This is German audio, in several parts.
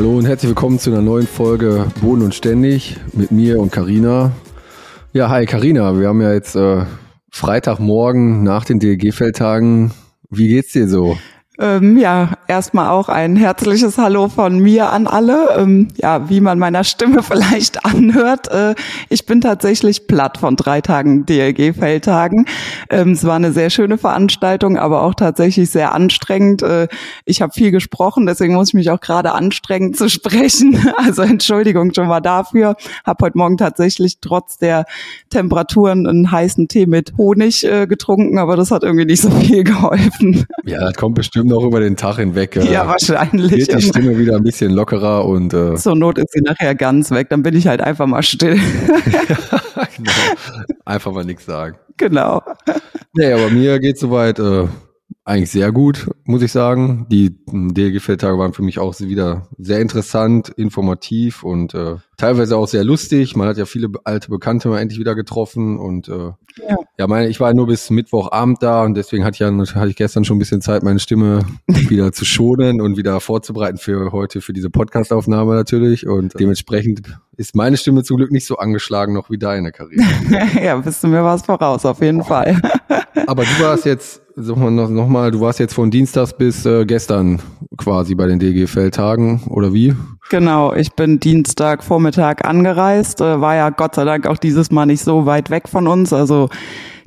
Hallo und herzlich willkommen zu einer neuen Folge Boden und Ständig mit mir und Karina. Ja, hi Karina, wir haben ja jetzt äh, Freitagmorgen nach den DLG-Feldtagen. Wie geht's dir so? Ähm, ja, erstmal auch ein herzliches Hallo von mir an alle. Ähm, ja, wie man meiner Stimme vielleicht anhört, äh, ich bin tatsächlich platt von drei Tagen DLG-Feldtagen. Ähm, es war eine sehr schöne Veranstaltung, aber auch tatsächlich sehr anstrengend. Äh, ich habe viel gesprochen, deswegen muss ich mich auch gerade anstrengen zu sprechen. Also Entschuldigung schon mal dafür. Habe heute Morgen tatsächlich trotz der Temperaturen einen heißen Tee mit Honig äh, getrunken, aber das hat irgendwie nicht so viel geholfen. Ja, das kommt bestimmt noch über den Tag hinweg. Äh, ja, wahrscheinlich. Wird die Stimme wieder ein bisschen lockerer und äh zur Not ist sie nachher ganz weg. Dann bin ich halt einfach mal still. genau. Einfach mal nichts sagen. Genau. Nee, aber mir geht soweit äh, eigentlich sehr gut, muss ich sagen. Die DLG-Feldtage waren für mich auch wieder sehr interessant, informativ und äh, teilweise auch sehr lustig. Man hat ja viele alte Bekannte mal endlich wieder getroffen und äh, ja, ja meine, ich war nur bis Mittwochabend da und deswegen hatte ich ja hatte ich gestern schon ein bisschen Zeit, meine Stimme wieder zu schonen und wieder vorzubereiten für heute für diese Podcastaufnahme natürlich und dementsprechend ist meine Stimme zum Glück nicht so angeschlagen noch wie deine Karriere. ja, bist du mir was voraus auf jeden Fall. Aber du warst jetzt sag mal noch, mal, du warst jetzt von Dienstags bis äh, gestern quasi bei den DG-Feldtagen oder wie? Genau, ich bin Dienstag Vormittag angereist, äh, war ja Gott sei Dank auch dieses Mal nicht so weit weg von uns, also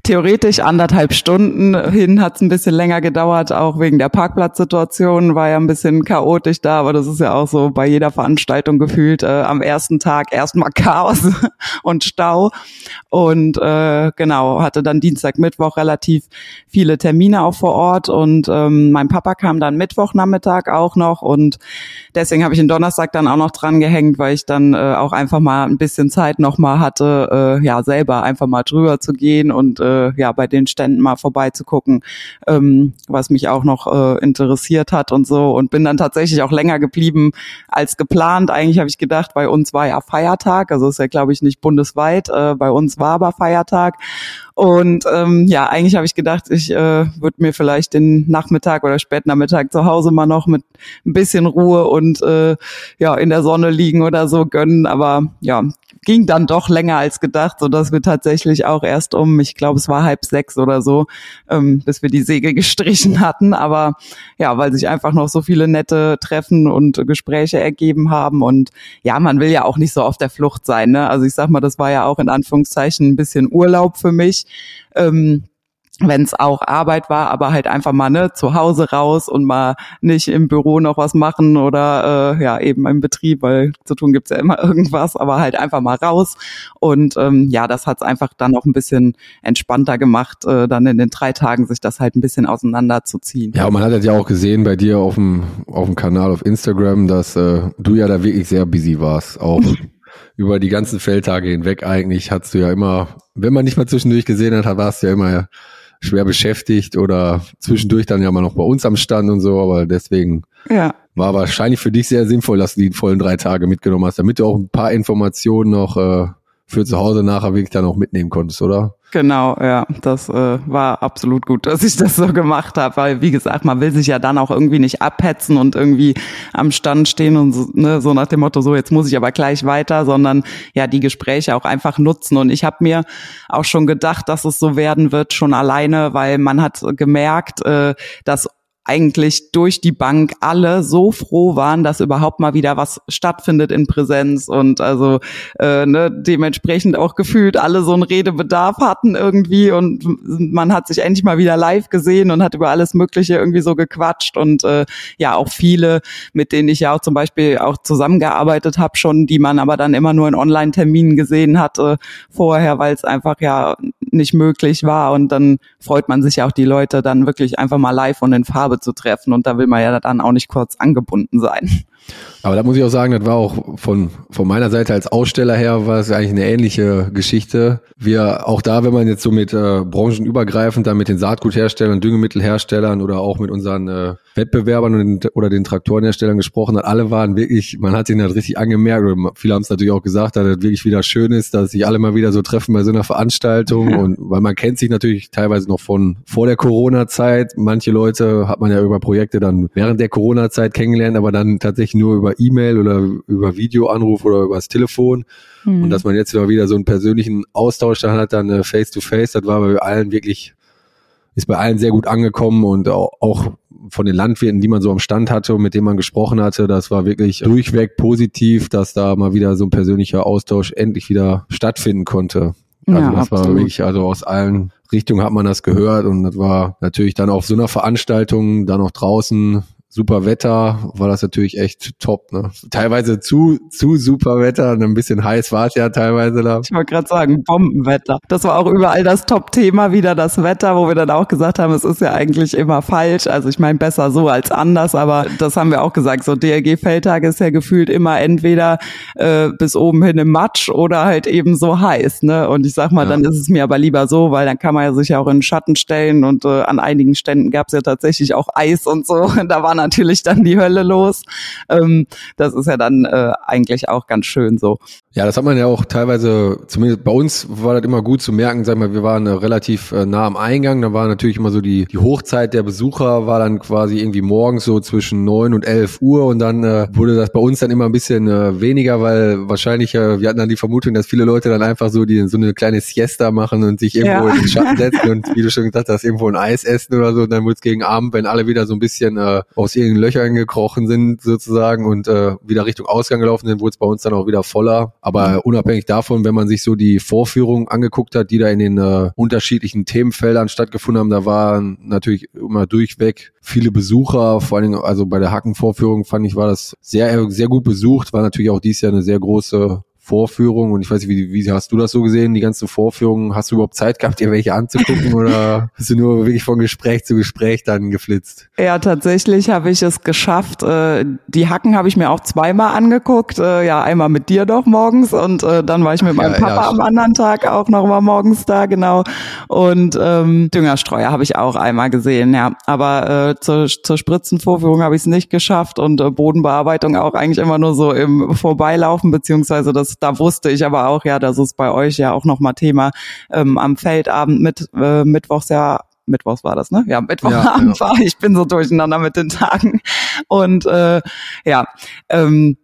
theoretisch anderthalb Stunden hin hat es ein bisschen länger gedauert, auch wegen der Parkplatzsituation, war ja ein bisschen chaotisch da, aber das ist ja auch so bei jeder Veranstaltung gefühlt. Äh, am ersten Tag erstmal Chaos und Stau und äh, genau, hatte dann Dienstag, Mittwoch relativ viele Termine auch vor Ort und ähm, mein Papa kam dann Mittwochnachmittag auch noch und deswegen habe ich den Donnerstag dann auch noch dran gehängt, weil ich dann äh, auch einfach mal ein bisschen Zeit nochmal hatte, äh, ja selber einfach mal drüber zu gehen und äh, äh, ja bei den Ständen mal vorbeizugucken, ähm, was mich auch noch äh, interessiert hat und so und bin dann tatsächlich auch länger geblieben als geplant. Eigentlich habe ich gedacht, bei uns war ja Feiertag, also ist ja glaube ich nicht bundesweit, äh, bei uns war aber Feiertag und ähm, ja, eigentlich habe ich gedacht, ich äh, würde mir vielleicht den Nachmittag oder Spätnachmittag zu Hause mal noch mit ein bisschen Ruhe und äh, ja in der Sonne liegen oder so gönnen. Aber ja, ging dann doch länger als gedacht, so dass wir tatsächlich auch erst um, ich glaube, es war halb sechs oder so, ähm, bis wir die Säge gestrichen hatten. Aber ja, weil sich einfach noch so viele nette Treffen und Gespräche ergeben haben. Und ja, man will ja auch nicht so auf der Flucht sein. Ne? Also ich sag mal, das war ja auch in Anführungszeichen ein bisschen Urlaub für mich. Ähm, wenn es auch Arbeit war, aber halt einfach mal ne zu Hause raus und mal nicht im Büro noch was machen oder äh, ja eben im Betrieb, weil zu tun gibt's ja immer irgendwas, aber halt einfach mal raus und ähm, ja, das hat's einfach dann auch ein bisschen entspannter gemacht, äh, dann in den drei Tagen sich das halt ein bisschen auseinanderzuziehen. Ja, und man hat ja auch gesehen bei dir auf dem auf dem Kanal auf Instagram, dass äh, du ja da wirklich sehr busy warst, auch über die ganzen Feldtage hinweg eigentlich hattest du ja immer, wenn man nicht mal zwischendurch gesehen hat, warst du ja immer schwer beschäftigt oder zwischendurch dann ja mal noch bei uns am Stand und so, aber deswegen ja. war wahrscheinlich für dich sehr sinnvoll, dass du die vollen drei Tage mitgenommen hast, damit du auch ein paar Informationen noch äh, für zu Hause nachher wirklich dann auch mitnehmen konntest, oder? Genau, ja, das äh, war absolut gut, dass ich das so gemacht habe, weil wie gesagt, man will sich ja dann auch irgendwie nicht abhetzen und irgendwie am Stand stehen und so, ne, so nach dem Motto, so jetzt muss ich aber gleich weiter, sondern ja die Gespräche auch einfach nutzen. Und ich habe mir auch schon gedacht, dass es so werden wird, schon alleine, weil man hat gemerkt, äh, dass eigentlich durch die Bank alle so froh waren, dass überhaupt mal wieder was stattfindet in Präsenz und also äh, ne, dementsprechend auch gefühlt alle so einen Redebedarf hatten irgendwie und man hat sich endlich mal wieder live gesehen und hat über alles Mögliche irgendwie so gequatscht und äh, ja auch viele, mit denen ich ja auch zum Beispiel auch zusammengearbeitet habe schon, die man aber dann immer nur in Online-Terminen gesehen hatte vorher, weil es einfach ja nicht möglich war. Und dann freut man sich ja auch die Leute dann wirklich einfach mal live und in Farbe zu treffen. Und da will man ja dann auch nicht kurz angebunden sein. Aber da muss ich auch sagen, das war auch von, von meiner Seite als Aussteller her, war es eigentlich eine ähnliche Geschichte. Wir auch da, wenn man jetzt so mit äh, branchenübergreifend, dann mit den Saatgutherstellern, Düngemittelherstellern oder auch mit unseren äh, Wettbewerbern und, oder den Traktorenherstellern gesprochen hat, alle waren wirklich, man hat ihnen halt richtig angemerkt, oder viele haben es natürlich auch gesagt, dass es wirklich wieder schön ist, dass sich alle mal wieder so treffen bei so einer Veranstaltung ja. und weil man kennt sich natürlich teilweise noch von vor der Corona-Zeit. Manche Leute hat man ja über Projekte dann während der Corona-Zeit kennengelernt, aber dann tatsächlich nur über E-Mail oder über Videoanruf oder über das Telefon. Mhm. Und dass man jetzt wieder so einen persönlichen Austausch dann hat, dann äh, face to face, das war bei allen wirklich, ist bei allen sehr gut angekommen und auch von den Landwirten, die man so am Stand hatte und mit denen man gesprochen hatte, das war wirklich durchweg positiv, dass da mal wieder so ein persönlicher Austausch endlich wieder stattfinden konnte. Also ja, das absolut. war wirklich, also aus allen Richtungen hat man das gehört und das war natürlich dann auf so einer Veranstaltung, dann auch draußen super Wetter war das natürlich echt top. Ne? Teilweise zu zu super Wetter, ein bisschen heiß war es ja teilweise da. Ich wollte gerade sagen, Bombenwetter. Das war auch überall das Top-Thema wieder, das Wetter, wo wir dann auch gesagt haben, es ist ja eigentlich immer falsch. Also ich meine, besser so als anders, aber das haben wir auch gesagt. So DLG-Feldtag ist ja gefühlt immer entweder äh, bis oben hin im Matsch oder halt eben so heiß. Ne? Und ich sag mal, ja. dann ist es mir aber lieber so, weil dann kann man ja sich ja auch in den Schatten stellen und äh, an einigen Ständen gab es ja tatsächlich auch Eis und so. Da waren natürlich dann die Hölle los. Ähm, das ist ja dann äh, eigentlich auch ganz schön so. Ja, das hat man ja auch teilweise, zumindest bei uns war das immer gut zu merken, sag mal, wir waren äh, relativ äh, nah am Eingang, da war natürlich immer so die, die Hochzeit der Besucher, war dann quasi irgendwie morgens so zwischen neun und elf Uhr und dann äh, wurde das bei uns dann immer ein bisschen äh, weniger, weil wahrscheinlich, äh, wir hatten dann die Vermutung, dass viele Leute dann einfach so die so eine kleine Siesta machen und sich irgendwo ja. in den Schatten setzen und wie du schon gesagt hast, irgendwo ein Eis essen oder so und dann wurde es gegen Abend, wenn alle wieder so ein bisschen äh, aus ihren Löchern gekrochen sind sozusagen und äh, wieder Richtung Ausgang gelaufen sind, wurde es bei uns dann auch wieder voller. Aber mhm. unabhängig davon, wenn man sich so die Vorführungen angeguckt hat, die da in den äh, unterschiedlichen Themenfeldern stattgefunden haben, da waren natürlich immer durchweg viele Besucher, vor allen Dingen, also bei der Hackenvorführung fand ich, war das sehr, sehr gut besucht, war natürlich auch dies Jahr eine sehr große Vorführung und ich weiß nicht, wie, wie hast du das so gesehen, die ganzen Vorführungen? Hast du überhaupt Zeit gehabt, dir welche anzugucken oder bist du nur wirklich von Gespräch zu Gespräch dann geflitzt? Ja, tatsächlich habe ich es geschafft. Äh, die Hacken habe ich mir auch zweimal angeguckt. Äh, ja, einmal mit dir doch morgens und äh, dann war ich mit meinem ja, Papa ja, am anderen Tag auch noch mal morgens da, genau. Und ähm, Düngerstreuer habe ich auch einmal gesehen, ja. Aber äh, zur, zur Spritzenvorführung habe ich es nicht geschafft und äh, Bodenbearbeitung auch eigentlich immer nur so im Vorbeilaufen, beziehungsweise das da wusste ich aber auch, ja, das ist bei euch ja auch nochmal Thema ähm, am Feldabend mit äh, Mittwochs ja Mittwochs war das, ne? Ja, Mittwochabend ja, ja. war. Ich bin so durcheinander mit den Tagen. Und äh, ja, ähm,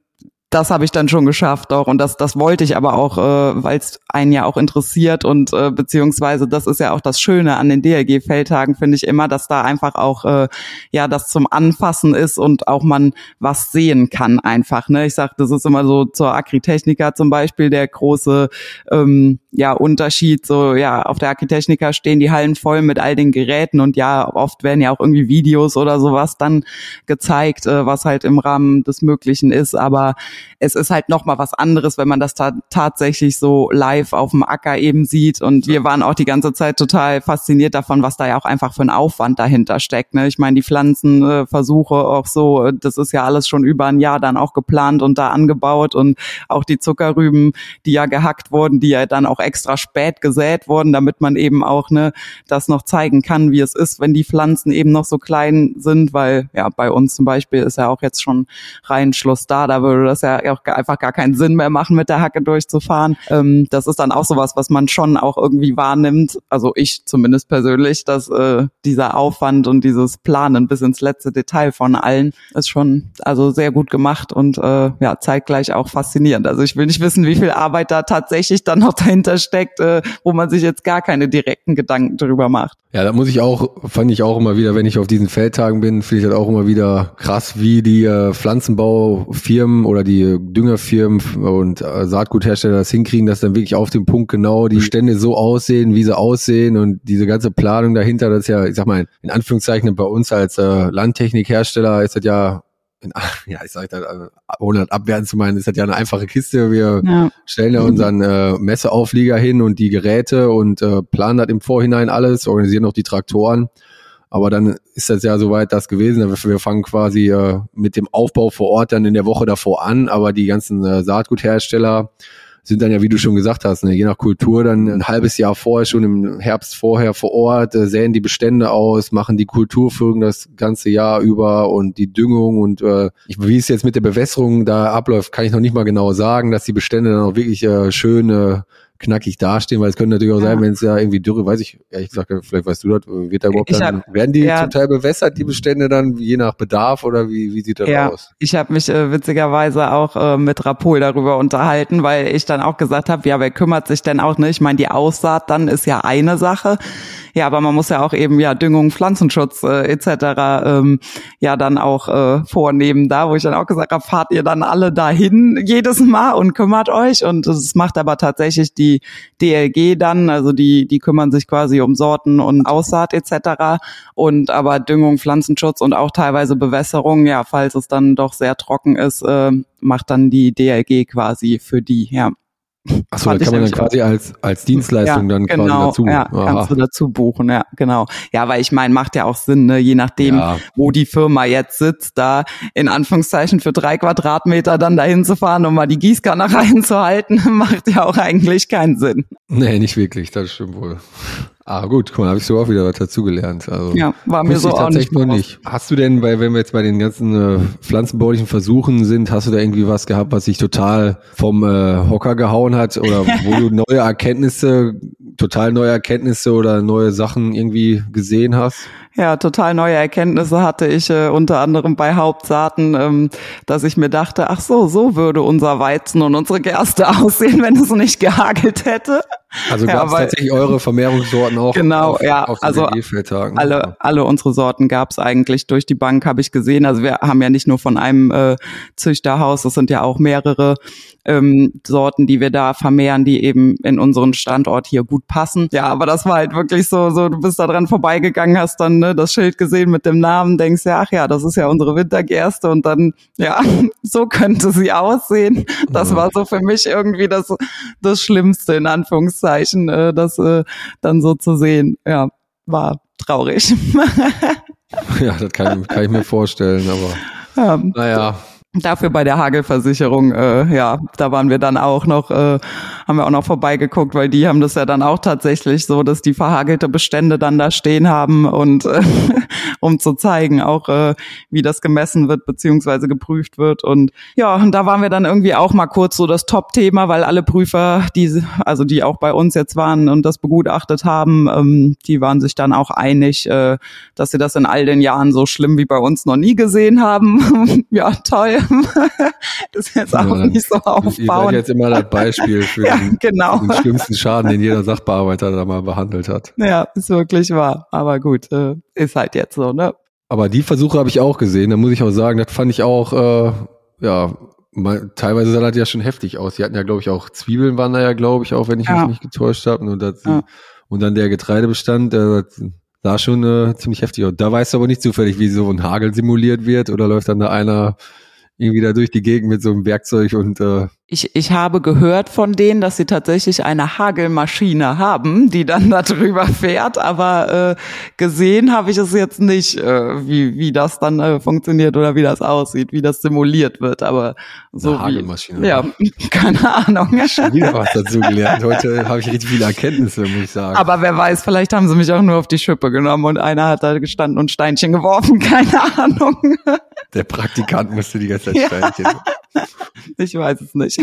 das habe ich dann schon geschafft auch und das das wollte ich aber auch, äh, weil es einen ja auch interessiert und äh, beziehungsweise das ist ja auch das Schöne an den DLG-Feldtagen finde ich immer, dass da einfach auch äh, ja das zum Anfassen ist und auch man was sehen kann einfach. Ne, ich sag, das ist immer so zur Agritechnica zum Beispiel der große ähm, ja Unterschied. So ja auf der Agritechnica stehen die Hallen voll mit all den Geräten und ja oft werden ja auch irgendwie Videos oder sowas dann gezeigt, äh, was halt im Rahmen des Möglichen ist, aber es ist halt noch mal was anderes, wenn man das ta tatsächlich so live auf dem Acker eben sieht. Und wir waren auch die ganze Zeit total fasziniert davon, was da ja auch einfach für ein Aufwand dahinter steckt. Ne? Ich meine, die Pflanzenversuche auch so, das ist ja alles schon über ein Jahr dann auch geplant und da angebaut und auch die Zuckerrüben, die ja gehackt wurden, die ja dann auch extra spät gesät wurden, damit man eben auch ne, das noch zeigen kann, wie es ist, wenn die Pflanzen eben noch so klein sind, weil ja bei uns zum Beispiel ist ja auch jetzt schon Reinschluss da, da würde das ja auch einfach gar keinen Sinn mehr machen, mit der Hacke durchzufahren. Ähm, das ist dann auch sowas, was man schon auch irgendwie wahrnimmt. Also ich zumindest persönlich, dass äh, dieser Aufwand und dieses Planen bis ins letzte Detail von allen ist schon also sehr gut gemacht und äh, ja zeitgleich auch faszinierend. Also ich will nicht wissen, wie viel Arbeit da tatsächlich dann noch dahinter steckt, äh, wo man sich jetzt gar keine direkten Gedanken drüber macht. Ja, da muss ich auch, fand ich auch immer wieder, wenn ich auf diesen Feldtagen bin, finde ich das auch immer wieder krass, wie die äh, Pflanzenbaufirmen oder die Düngerfirmen und äh, Saatguthersteller das hinkriegen, dass dann wirklich auf dem Punkt genau die Stände so aussehen, wie sie aussehen und diese ganze Planung dahinter, das ist ja, ich sag mal, in Anführungszeichen bei uns als äh, Landtechnikhersteller ist das ja in, ja, ich sag da, ohne das abwerten zu meinen, ist das ja eine einfache Kiste. Wir ja. stellen ja unseren äh, Messeauflieger hin und die Geräte und äh, planen das im Vorhinein alles, organisieren auch die Traktoren. Aber dann ist das ja soweit das gewesen. Wir fangen quasi äh, mit dem Aufbau vor Ort dann in der Woche davor an, aber die ganzen äh, Saatguthersteller sind dann ja, wie du schon gesagt hast, ne, je nach Kultur dann ein halbes Jahr vorher, schon im Herbst vorher vor Ort, äh, säen die Bestände aus, machen die Kulturfolgen das ganze Jahr über und die Düngung und äh, wie es jetzt mit der Bewässerung da abläuft, kann ich noch nicht mal genau sagen, dass die Bestände dann auch wirklich äh, schöne knackig dastehen, weil es könnte natürlich auch sein, wenn es ja irgendwie Dürre, weiß ich, ehrlich gesagt, vielleicht weißt du das, wird da überhaupt dann, hab, werden die ja. zum Teil bewässert, die Bestände dann, je nach Bedarf oder wie, wie sieht das ja. aus? Ich habe mich äh, witzigerweise auch äh, mit Rapol darüber unterhalten, weil ich dann auch gesagt habe, ja, wer kümmert sich denn auch nicht? Ich meine, die Aussaat dann ist ja eine Sache. Ja, aber man muss ja auch eben ja Düngung, Pflanzenschutz äh, etc. Ähm, ja dann auch äh, vornehmen. Da, wo ich dann auch gesagt habe, fahrt ihr dann alle dahin jedes Mal und kümmert euch. Und das macht aber tatsächlich die DLG dann, also die die kümmern sich quasi um Sorten und Aussaat etc. Und aber Düngung, Pflanzenschutz und auch teilweise Bewässerung, ja, falls es dann doch sehr trocken ist, äh, macht dann die DLG quasi für die, ja. Achso, da kann man dann quasi als, als Dienstleistung ja, dann genau, quasi dazu. Ja, Aha. kannst du dazu buchen, ja, genau. Ja, weil ich meine, macht ja auch Sinn, ne? je nachdem, ja. wo die Firma jetzt sitzt, da in Anführungszeichen für drei Quadratmeter dann dahin zu fahren, um mal die Gießkanne reinzuhalten, macht ja auch eigentlich keinen Sinn. Nee, nicht wirklich, das stimmt wohl. Ah, gut, guck mal, habe ich so auch wieder was dazugelernt. Also, ja, war mir so auch nicht, nicht. Hast du denn, weil wenn wir jetzt bei den ganzen äh, pflanzenbaulichen Versuchen sind, hast du da irgendwie was gehabt, was sich total vom äh, Hocker gehauen hat oder wo du neue Erkenntnisse, total neue Erkenntnisse oder neue Sachen irgendwie gesehen hast? Ja, total neue Erkenntnisse hatte ich äh, unter anderem bei Hauptsaaten, ähm, dass ich mir dachte, ach so, so würde unser Weizen und unsere Gerste aussehen, wenn es nicht gehagelt hätte. Also gab es ja, tatsächlich eure Vermehrungssorten auch genau, auf, ja, auf also alle, alle unsere Sorten gab es eigentlich durch die Bank, habe ich gesehen. Also wir haben ja nicht nur von einem äh, Züchterhaus, es sind ja auch mehrere ähm, Sorten, die wir da vermehren, die eben in unseren Standort hier gut passen. Ja, aber das war halt wirklich so, so du bist da dran vorbeigegangen, hast dann ne, das Schild gesehen mit dem Namen, denkst ja, ach ja, das ist ja unsere Wintergerste und dann, ja, so könnte sie aussehen. Das war so für mich irgendwie das, das Schlimmste in Anführungszeichen. Anführungszeichen, äh, das äh, dann so zu sehen. Ja, war traurig. ja, das kann, kann ich mir vorstellen, aber ja. naja. Dafür bei der Hagelversicherung, äh, ja, da waren wir dann auch noch, äh, haben wir auch noch vorbeigeguckt, weil die haben das ja dann auch tatsächlich so, dass die verhagelte Bestände dann da stehen haben und äh, um zu zeigen auch, äh, wie das gemessen wird beziehungsweise geprüft wird. Und ja, und da waren wir dann irgendwie auch mal kurz so das Top-Thema, weil alle Prüfer, die, also die auch bei uns jetzt waren und das begutachtet haben, ähm, die waren sich dann auch einig, äh, dass sie das in all den Jahren so schlimm wie bei uns noch nie gesehen haben. ja, toll. das ist jetzt auch ja, nicht so aufbauen. Ihr seid jetzt immer das Beispiel für, ja, den, genau. den, schlimmsten Schaden, den jeder Sachbearbeiter da mal behandelt hat. Ja, ist wirklich wahr. Aber gut, äh, ist halt jetzt so, ne? Aber die Versuche habe ich auch gesehen. Da muss ich auch sagen, das fand ich auch, äh, ja, mal, teilweise sah das ja schon heftig aus. Die hatten ja, glaube ich, auch Zwiebeln waren da ja, glaube ich, auch, wenn ich ja. mich nicht getäuscht habe. Und, das, ja. und dann der Getreidebestand, der sah schon äh, ziemlich heftig aus. Da weißt du aber nicht zufällig, wie so ein Hagel simuliert wird oder läuft dann da einer irgendwie da durch die Gegend mit so einem Werkzeug und äh, ich, ich habe gehört von denen, dass sie tatsächlich eine Hagelmaschine haben, die dann da drüber fährt, aber äh, gesehen habe ich es jetzt nicht, äh, wie, wie das dann äh, funktioniert oder wie das aussieht, wie das simuliert wird, aber so eine Hagelmaschine. Wie, ja, keine Ahnung. Schon wieder was dazu gelernt. Heute habe ich richtig viele Erkenntnisse, muss ich sagen. Aber wer weiß, vielleicht haben sie mich auch nur auf die Schippe genommen und einer hat da gestanden und Steinchen geworfen, keine Ahnung. Der Praktikant musste die ganze Zeit Steinchen. Ja. Ich weiß es nicht.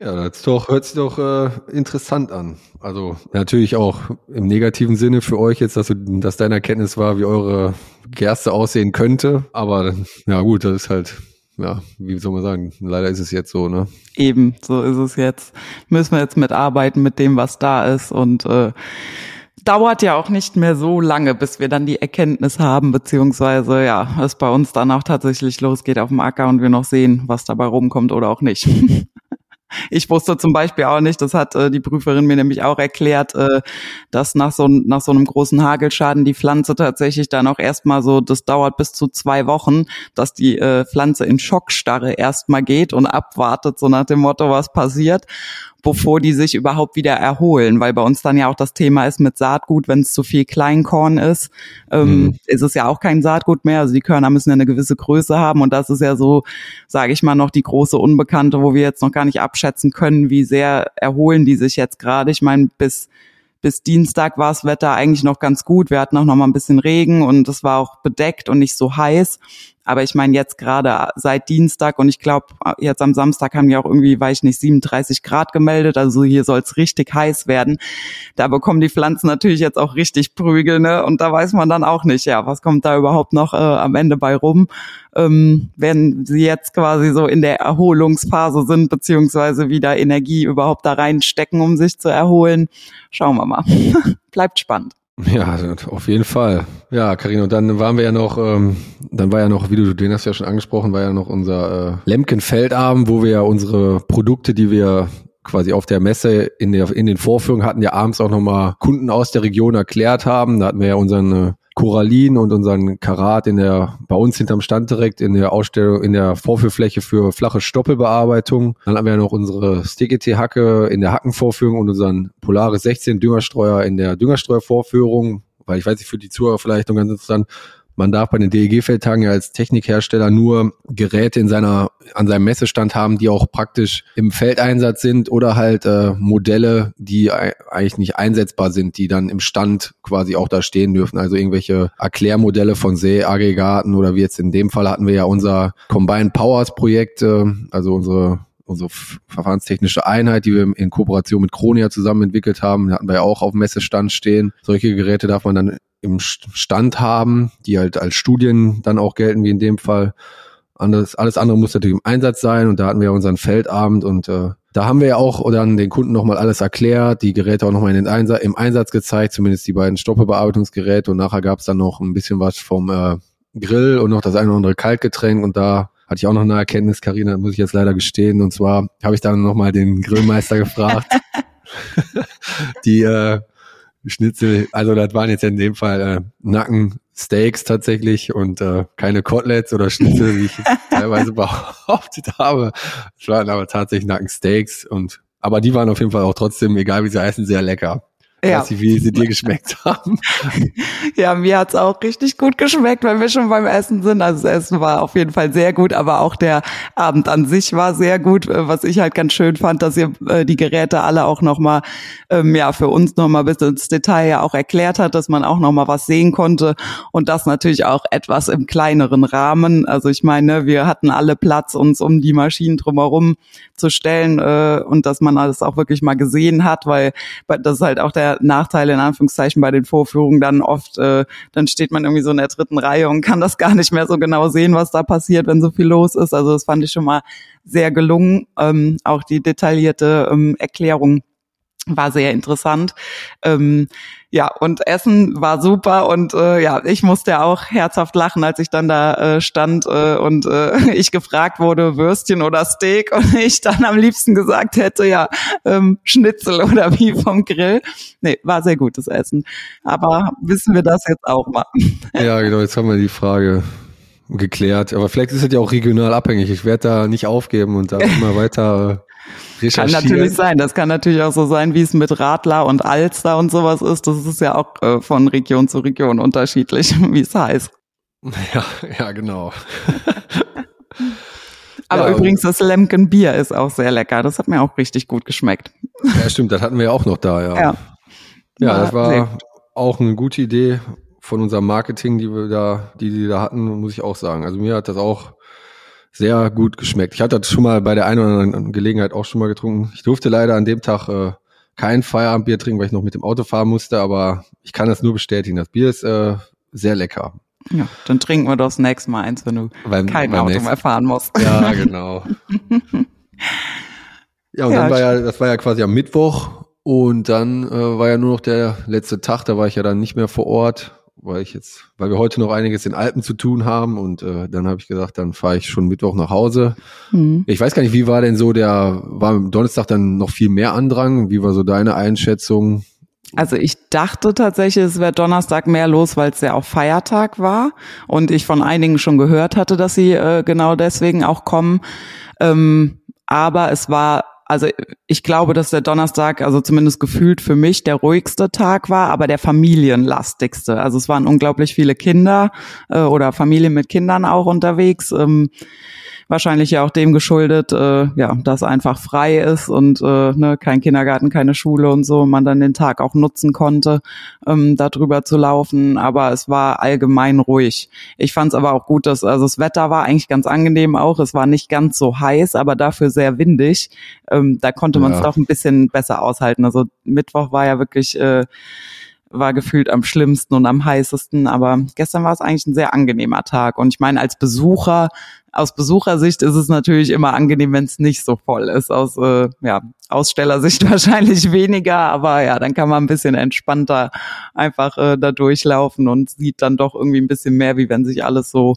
ja, das doch, hört sich doch äh, interessant an. Also natürlich auch im negativen Sinne für euch jetzt, dass, du, dass deine Erkenntnis war, wie eure Gerste aussehen könnte. Aber ja gut, das ist halt ja, wie soll man sagen, leider ist es jetzt so, ne? Eben, so ist es jetzt. Müssen wir jetzt mitarbeiten mit dem, was da ist und äh, dauert ja auch nicht mehr so lange, bis wir dann die Erkenntnis haben, beziehungsweise ja, es bei uns dann auch tatsächlich losgeht auf dem Acker und wir noch sehen, was dabei rumkommt oder auch nicht. Ich wusste zum Beispiel auch nicht, das hat äh, die Prüferin mir nämlich auch erklärt, äh, dass nach so, nach so einem großen Hagelschaden die Pflanze tatsächlich dann auch erstmal so, das dauert bis zu zwei Wochen, dass die äh, Pflanze in Schockstarre erstmal geht und abwartet, so nach dem Motto, was passiert bevor die sich überhaupt wieder erholen, weil bei uns dann ja auch das Thema ist mit Saatgut, wenn es zu viel Kleinkorn ist, ähm, mhm. ist es ja auch kein Saatgut mehr. Also die Körner müssen ja eine gewisse Größe haben und das ist ja so, sage ich mal, noch die große Unbekannte, wo wir jetzt noch gar nicht abschätzen können, wie sehr erholen die sich jetzt gerade. Ich meine, bis bis Dienstag war das Wetter eigentlich noch ganz gut. Wir hatten auch noch mal ein bisschen Regen und es war auch bedeckt und nicht so heiß. Aber ich meine jetzt gerade seit Dienstag und ich glaube jetzt am Samstag haben die auch irgendwie, weiß ich nicht, 37 Grad gemeldet. Also hier soll es richtig heiß werden. Da bekommen die Pflanzen natürlich jetzt auch richtig Prügel, ne? Und da weiß man dann auch nicht, ja, was kommt da überhaupt noch äh, am Ende bei rum, ähm, wenn sie jetzt quasi so in der Erholungsphase sind beziehungsweise wieder Energie überhaupt da reinstecken, um sich zu erholen. Schauen wir mal. Bleibt spannend. Ja, auf jeden Fall. Ja, Karina, und dann waren wir ja noch, ähm, dann war ja noch, wie du den hast ja schon angesprochen, war ja noch unser äh, Lemken-Feldabend, wo wir ja unsere Produkte, die wir quasi auf der Messe in, der, in den Vorführungen hatten, ja abends auch nochmal Kunden aus der Region erklärt haben. Da hatten wir ja unseren äh, Korallin und unseren Karat in der, bei uns hinterm Stand direkt in der Ausstellung, in der Vorführfläche für flache Stoppelbearbeitung. Dann haben wir noch unsere Stickety-Hacke in der Hackenvorführung und unseren Polaris 16 Düngerstreuer in der Düngerstreuervorführung. Weil ich weiß nicht, für die Zuhörer vielleicht noch ganz interessant, man darf bei den DEG-Feldtagen ja als Technikhersteller nur Geräte in seiner, an seinem Messestand haben, die auch praktisch im Feldeinsatz sind oder halt äh, Modelle, die eigentlich nicht einsetzbar sind, die dann im Stand quasi auch da stehen dürfen. Also irgendwelche Erklärmodelle von Seeaggregaten oder wie jetzt in dem Fall hatten wir ja unser Combined Powers Projekt, äh, also unsere unsere verfahrenstechnische Einheit, die wir in Kooperation mit Kronia zusammen entwickelt haben, hatten wir ja auch auf Messestand stehen. Solche Geräte darf man dann im Stand haben, die halt als Studien dann auch gelten, wie in dem Fall. Alles, alles andere muss natürlich im Einsatz sein und da hatten wir unseren Feldabend und äh, da haben wir ja auch dann den Kunden nochmal alles erklärt, die Geräte auch nochmal in den Einsatz, im Einsatz gezeigt, zumindest die beiden Stoppebearbeitungsgeräte und nachher gab es dann noch ein bisschen was vom äh, Grill und noch das eine oder andere Kaltgetränk und da hatte ich auch noch eine Erkenntnis, Karina, muss ich jetzt leider gestehen und zwar habe ich dann nochmal den Grillmeister gefragt. die äh, Schnitzel, also das waren jetzt in dem Fall äh, Nackensteaks tatsächlich und äh, keine Koteletts oder Schnitzel, wie ich teilweise behauptet habe. Es waren aber tatsächlich Nackensteaks und aber die waren auf jeden Fall auch trotzdem, egal wie sie heißen, sehr lecker. Ja. Weiß nicht, wie sie dir geschmeckt haben. Ja, mir hat's auch richtig gut geschmeckt, wenn wir schon beim Essen sind. Also das Essen war auf jeden Fall sehr gut, aber auch der Abend an sich war sehr gut. Äh, was ich halt ganz schön fand, dass ihr äh, die Geräte alle auch nochmal, ähm, ja, für uns nochmal bis ins Detail ja auch erklärt hat, dass man auch nochmal was sehen konnte und das natürlich auch etwas im kleineren Rahmen. Also ich meine, wir hatten alle Platz, uns um die Maschinen drumherum zu stellen äh, und dass man alles auch wirklich mal gesehen hat, weil das ist halt auch der Nachteil in Anführungszeichen bei den Vorführungen dann oft, äh, dann steht man irgendwie so in der dritten Reihe und kann das gar nicht mehr so genau sehen, was da passiert, wenn so viel los ist. Also das fand ich schon mal sehr gelungen, ähm, auch die detaillierte ähm, Erklärung war sehr interessant. Ähm, ja, und Essen war super und äh, ja, ich musste auch herzhaft lachen, als ich dann da äh, stand äh, und äh, ich gefragt wurde, Würstchen oder Steak und ich dann am liebsten gesagt hätte, ja, ähm, Schnitzel oder wie vom Grill. Nee, war sehr gutes Essen. Aber wissen wir das jetzt auch mal? Ja, genau, jetzt haben wir die Frage geklärt. Aber vielleicht ist es ja auch regional abhängig. Ich werde da nicht aufgeben und da immer weiter kann natürlich sein. Das kann natürlich auch so sein, wie es mit Radler und Alster und sowas ist. Das ist ja auch äh, von Region zu Region unterschiedlich, wie es heißt. Ja, ja, genau. Aber ja, übrigens, das Lemken Bier ist auch sehr lecker. Das hat mir auch richtig gut geschmeckt. Ja, stimmt. Das hatten wir ja auch noch da, ja. Ja, ja das war auch eine gute Idee von unserem Marketing, die wir da, die die da hatten, muss ich auch sagen. Also mir hat das auch sehr gut geschmeckt. Ich hatte das schon mal bei der einen oder anderen Gelegenheit auch schon mal getrunken. Ich durfte leider an dem Tag äh, kein Feierabendbier trinken, weil ich noch mit dem Auto fahren musste, aber ich kann das nur bestätigen. Das Bier ist äh, sehr lecker. Ja, dann trinken wir doch das nächste Mal eins, wenn du beim, kein beim Auto nächsten. mehr fahren musst. Ja, genau. ja, und ja, dann war ja, das war ja quasi am Mittwoch und dann äh, war ja nur noch der letzte Tag, da war ich ja dann nicht mehr vor Ort weil ich jetzt, weil wir heute noch einiges in Alpen zu tun haben und äh, dann habe ich gesagt, dann fahre ich schon Mittwoch nach Hause. Mhm. Ich weiß gar nicht, wie war denn so der, war am Donnerstag dann noch viel mehr Andrang? Wie war so deine Einschätzung? Also ich dachte tatsächlich, es wäre Donnerstag mehr los, weil es ja auch Feiertag war und ich von einigen schon gehört hatte, dass sie äh, genau deswegen auch kommen. Ähm, aber es war also ich glaube, dass der Donnerstag, also zumindest gefühlt für mich, der ruhigste Tag war, aber der familienlastigste. Also es waren unglaublich viele Kinder äh, oder Familien mit Kindern auch unterwegs. Ähm, wahrscheinlich ja auch dem geschuldet, äh, ja, dass einfach frei ist und äh, ne, kein Kindergarten, keine Schule und so, man dann den Tag auch nutzen konnte, ähm, darüber zu laufen. Aber es war allgemein ruhig. Ich fand es aber auch gut, dass also das Wetter war eigentlich ganz angenehm auch. Es war nicht ganz so heiß, aber dafür sehr windig. Ähm, da konnte man es ja. doch ein bisschen besser aushalten. Also Mittwoch war ja wirklich äh, war gefühlt am schlimmsten und am heißesten, aber gestern war es eigentlich ein sehr angenehmer Tag. Und ich meine, als Besucher aus Besuchersicht ist es natürlich immer angenehm, wenn es nicht so voll ist. Aus äh, ja, Ausstellersicht wahrscheinlich weniger, aber ja, dann kann man ein bisschen entspannter einfach äh, da durchlaufen und sieht dann doch irgendwie ein bisschen mehr, wie wenn sich alles so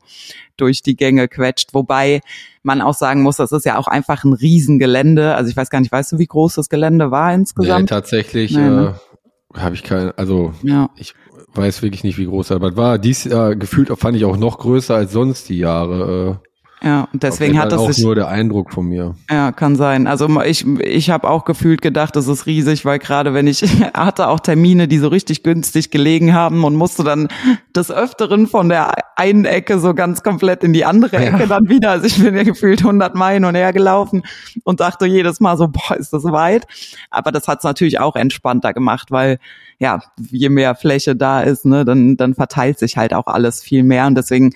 durch die Gänge quetscht. Wobei man auch sagen muss, das ist ja auch einfach ein Riesengelände. Also ich weiß gar nicht, weißt du, wie groß das Gelände war insgesamt? Nee, tatsächlich nee, ne? äh, habe ich kein, also ja. ich weiß wirklich nicht, wie groß das war. War dies Jahr gefühlt, fand ich auch noch größer als sonst die Jahre. Ja, und deswegen hat das auch sich, nur der Eindruck von mir. Ja, kann sein. Also ich ich habe auch gefühlt gedacht, das ist riesig, weil gerade wenn ich hatte auch Termine, die so richtig günstig gelegen haben und musste dann des öfteren von der einen Ecke so ganz komplett in die andere Ecke ja. dann wieder. Also ich bin ja gefühlt 100 Meilen und her gelaufen und dachte jedes Mal so, boah, ist das weit. Aber das hat's natürlich auch entspannter gemacht, weil ja, je mehr Fläche da ist, ne, dann, dann verteilt sich halt auch alles viel mehr. Und deswegen